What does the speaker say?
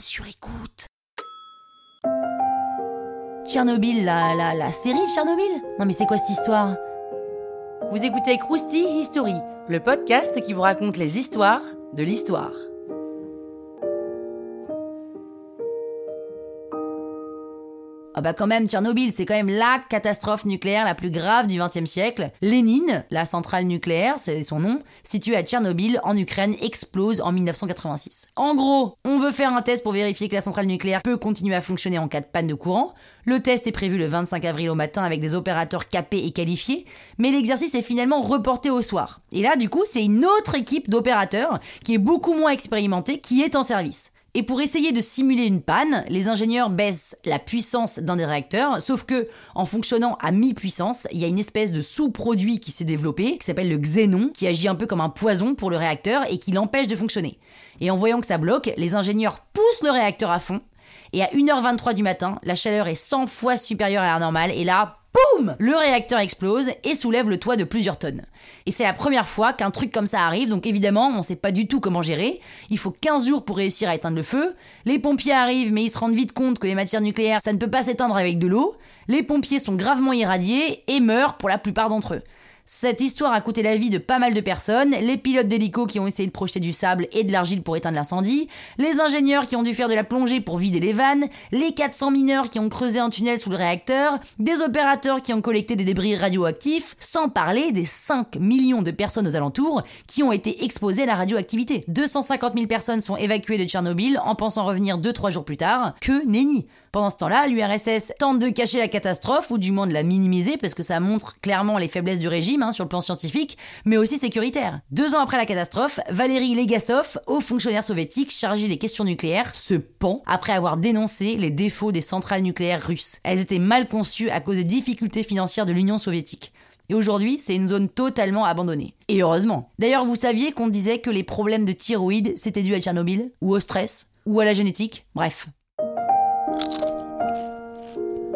sur écoute. Tchernobyl, la, la, la série Tchernobyl? Non mais c'est quoi cette histoire? Vous écoutez Krusty History, le podcast qui vous raconte les histoires de l'histoire. Ah bah quand même, Tchernobyl, c'est quand même la catastrophe nucléaire la plus grave du XXe siècle. Lénine, la centrale nucléaire, c'est son nom, située à Tchernobyl, en Ukraine, explose en 1986. En gros, on veut faire un test pour vérifier que la centrale nucléaire peut continuer à fonctionner en cas de panne de courant. Le test est prévu le 25 avril au matin avec des opérateurs capés et qualifiés, mais l'exercice est finalement reporté au soir. Et là, du coup, c'est une autre équipe d'opérateurs qui est beaucoup moins expérimentée qui est en service. Et pour essayer de simuler une panne, les ingénieurs baissent la puissance d'un des réacteurs, sauf que en fonctionnant à mi-puissance, il y a une espèce de sous-produit qui s'est développé, qui s'appelle le xénon, qui agit un peu comme un poison pour le réacteur et qui l'empêche de fonctionner. Et en voyant que ça bloque, les ingénieurs poussent le réacteur à fond, et à 1h23 du matin, la chaleur est 100 fois supérieure à la normale, et là, boum Le réacteur explose et soulève le toit de plusieurs tonnes. Et c'est la première fois qu'un truc comme ça arrive, donc évidemment, on sait pas du tout comment gérer. Il faut 15 jours pour réussir à éteindre le feu. Les pompiers arrivent, mais ils se rendent vite compte que les matières nucléaires, ça ne peut pas s'éteindre avec de l'eau. Les pompiers sont gravement irradiés et meurent pour la plupart d'entre eux. Cette histoire a coûté la vie de pas mal de personnes, les pilotes d'hélico qui ont essayé de projeter du sable et de l'argile pour éteindre l'incendie, les ingénieurs qui ont dû faire de la plongée pour vider les vannes, les 400 mineurs qui ont creusé un tunnel sous le réacteur, des opérateurs qui ont collecté des débris radioactifs, sans parler des 5 millions de personnes aux alentours qui ont été exposées à la radioactivité. 250 000 personnes sont évacuées de Tchernobyl en pensant revenir 2-3 jours plus tard. Que nenni pendant ce temps-là, l'URSS tente de cacher la catastrophe, ou du moins de la minimiser, parce que ça montre clairement les faiblesses du régime hein, sur le plan scientifique, mais aussi sécuritaire. Deux ans après la catastrophe, Valéry Legasov, haut fonctionnaire soviétique chargé des questions nucléaires, se pend après avoir dénoncé les défauts des centrales nucléaires russes. Elles étaient mal conçues à cause des difficultés financières de l'Union soviétique. Et aujourd'hui, c'est une zone totalement abandonnée. Et heureusement. D'ailleurs, vous saviez qu'on disait que les problèmes de thyroïde, c'était dû à Tchernobyl Ou au stress Ou à la génétique? Bref.